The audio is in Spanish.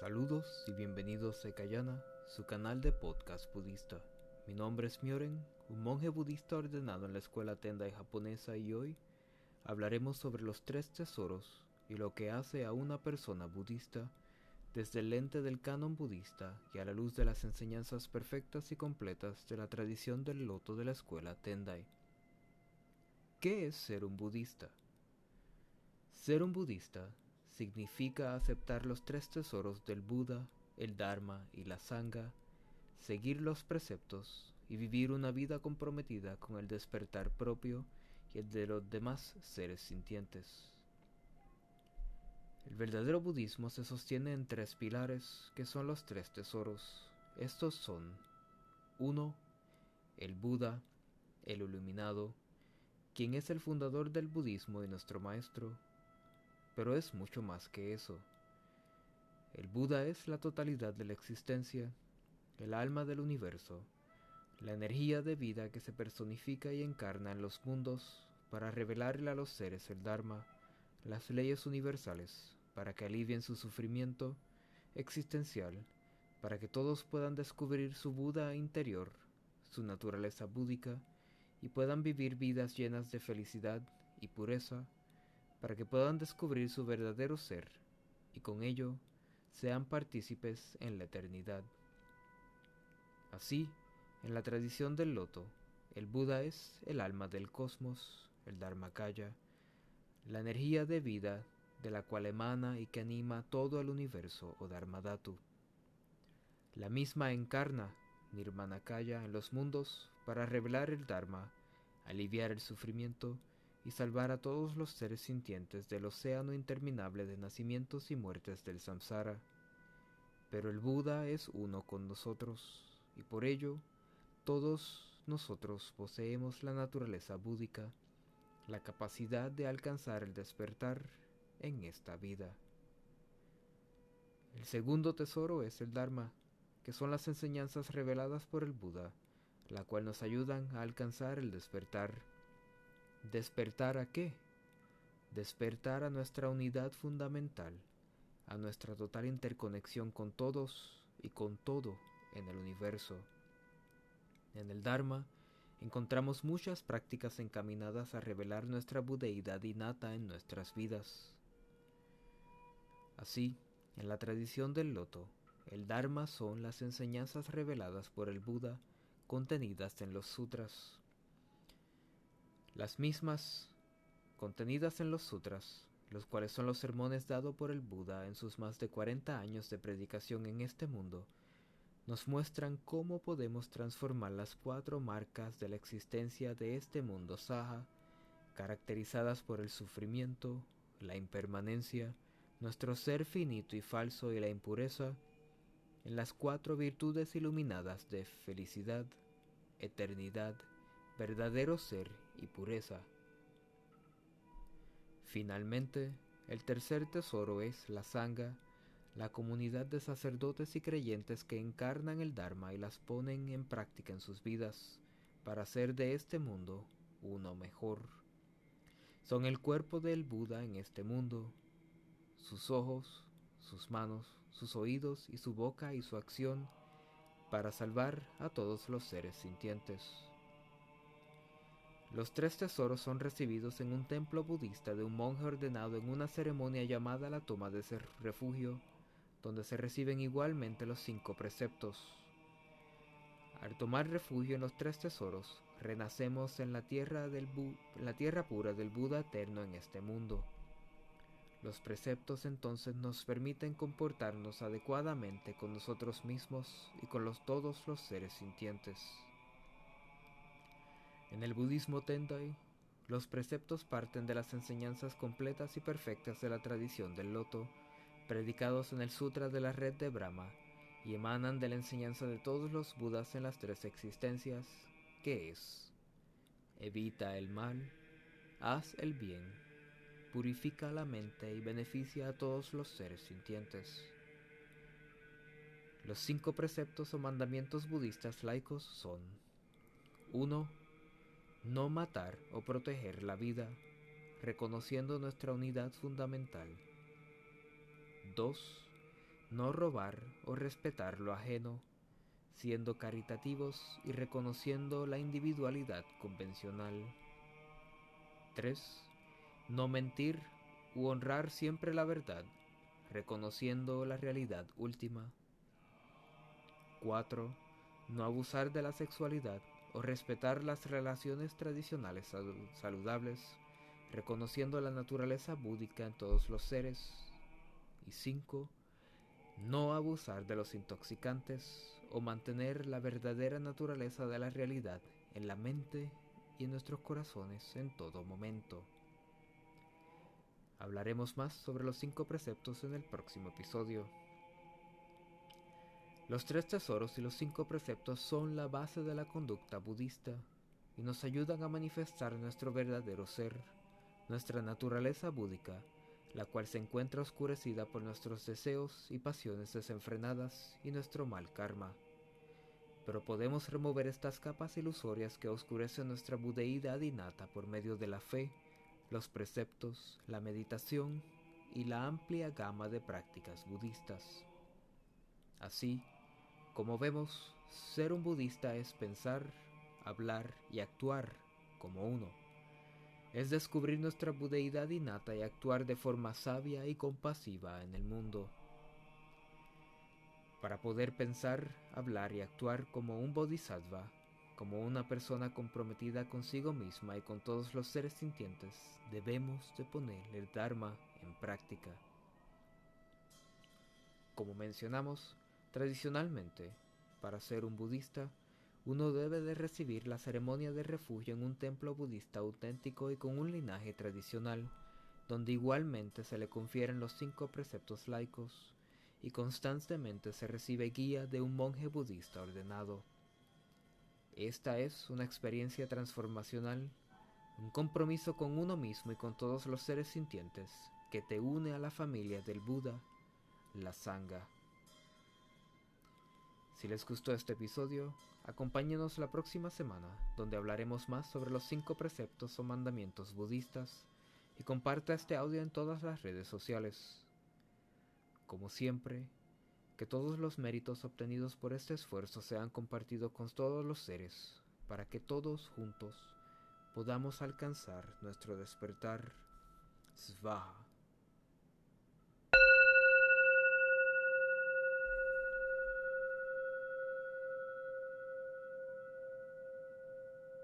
Saludos y bienvenidos a Kayana, su canal de podcast budista. Mi nombre es Myoren, un monje budista ordenado en la escuela Tendai japonesa y hoy hablaremos sobre los tres tesoros y lo que hace a una persona budista desde el lente del canon budista y a la luz de las enseñanzas perfectas y completas de la tradición del loto de la escuela Tendai. ¿Qué es ser un budista? Ser un budista significa aceptar los tres tesoros del Buda, el Dharma y la Sangha, seguir los preceptos y vivir una vida comprometida con el despertar propio y el de los demás seres sintientes. El verdadero budismo se sostiene en tres pilares que son los tres tesoros. Estos son 1. El Buda, el iluminado, quien es el fundador del budismo y nuestro maestro, pero es mucho más que eso. El Buda es la totalidad de la existencia, el alma del universo, la energía de vida que se personifica y encarna en los mundos para revelarle a los seres el Dharma, las leyes universales, para que alivien su sufrimiento existencial, para que todos puedan descubrir su Buda interior, su naturaleza búdica, y puedan vivir vidas llenas de felicidad y pureza, para que puedan descubrir su verdadero ser y con ello sean partícipes en la eternidad. Así, en la tradición del loto, el Buda es el alma del cosmos, el Dharmakaya, la energía de vida de la cual emana y que anima todo el universo o Dharmadhatu. La misma encarna Nirmanakaya en los mundos para revelar el Dharma, aliviar el sufrimiento y salvar a todos los seres sintientes del océano interminable de nacimientos y muertes del samsara. Pero el Buda es uno con nosotros, y por ello todos nosotros poseemos la naturaleza búdica, la capacidad de alcanzar el despertar en esta vida. El segundo tesoro es el Dharma, que son las enseñanzas reveladas por el Buda, la cual nos ayudan a alcanzar el despertar ¿Despertar a qué? Despertar a nuestra unidad fundamental, a nuestra total interconexión con todos y con todo en el universo. En el Dharma encontramos muchas prácticas encaminadas a revelar nuestra budeidad innata en nuestras vidas. Así, en la tradición del loto, el Dharma son las enseñanzas reveladas por el Buda contenidas en los sutras. Las mismas contenidas en los sutras, los cuales son los sermones dados por el Buda en sus más de 40 años de predicación en este mundo, nos muestran cómo podemos transformar las cuatro marcas de la existencia de este mundo saha, caracterizadas por el sufrimiento, la impermanencia, nuestro ser finito y falso y la impureza, en las cuatro virtudes iluminadas de felicidad, eternidad, verdadero ser y pureza. Finalmente, el tercer tesoro es la sangha, la comunidad de sacerdotes y creyentes que encarnan el Dharma y las ponen en práctica en sus vidas para hacer de este mundo uno mejor. Son el cuerpo del Buda en este mundo, sus ojos, sus manos, sus oídos y su boca y su acción para salvar a todos los seres sintientes. Los tres tesoros son recibidos en un templo budista de un monje ordenado en una ceremonia llamada la toma de ese refugio, donde se reciben igualmente los cinco preceptos. Al tomar refugio en los tres tesoros, renacemos en la tierra, del la tierra pura del Buda eterno en este mundo. Los preceptos entonces nos permiten comportarnos adecuadamente con nosotros mismos y con todos los seres sintientes. En el budismo Tendai, los preceptos parten de las enseñanzas completas y perfectas de la tradición del loto, predicados en el Sutra de la Red de Brahma, y emanan de la enseñanza de todos los Budas en las tres existencias, que es, evita el mal, haz el bien, purifica la mente y beneficia a todos los seres sintientes. Los cinco preceptos o mandamientos budistas laicos son 1 no matar o proteger la vida, reconociendo nuestra unidad fundamental. 2. no robar o respetar lo ajeno, siendo caritativos y reconociendo la individualidad convencional. 3. No mentir u honrar siempre la verdad, reconociendo la realidad última. 4. No abusar de la sexualidad o respetar las relaciones tradicionales saludables, reconociendo la naturaleza búdica en todos los seres. Y 5 no abusar de los intoxicantes o mantener la verdadera naturaleza de la realidad en la mente y en nuestros corazones en todo momento. Hablaremos más sobre los cinco preceptos en el próximo episodio. Los tres tesoros y los cinco preceptos son la base de la conducta budista y nos ayudan a manifestar nuestro verdadero ser, nuestra naturaleza búdica la cual se encuentra oscurecida por nuestros deseos y pasiones desenfrenadas y nuestro mal karma. Pero podemos remover estas capas ilusorias que oscurecen nuestra budeidad innata por medio de la fe, los preceptos, la meditación y la amplia gama de prácticas budistas. Así, como vemos, ser un budista es pensar, hablar y actuar como uno es descubrir nuestra budeidad innata y actuar de forma sabia y compasiva en el mundo. Para poder pensar, hablar y actuar como un bodhisattva, como una persona comprometida consigo misma y con todos los seres sintientes, debemos de poner el Dharma en práctica. Como mencionamos, tradicionalmente, para ser un budista, uno debe de recibir la ceremonia de refugio en un templo budista auténtico y con un linaje tradicional, donde igualmente se le confieren los cinco preceptos laicos, y constantemente se recibe guía de un monje budista ordenado. Esta es una experiencia transformacional, un compromiso con uno mismo y con todos los seres sintientes que te une a la familia del Buda, la Sangha. Si les gustó este episodio, Acompáñenos la próxima semana, donde hablaremos más sobre los cinco preceptos o mandamientos budistas, y comparta este audio en todas las redes sociales. Como siempre, que todos los méritos obtenidos por este esfuerzo sean compartidos con todos los seres, para que todos juntos podamos alcanzar nuestro despertar. Svaha.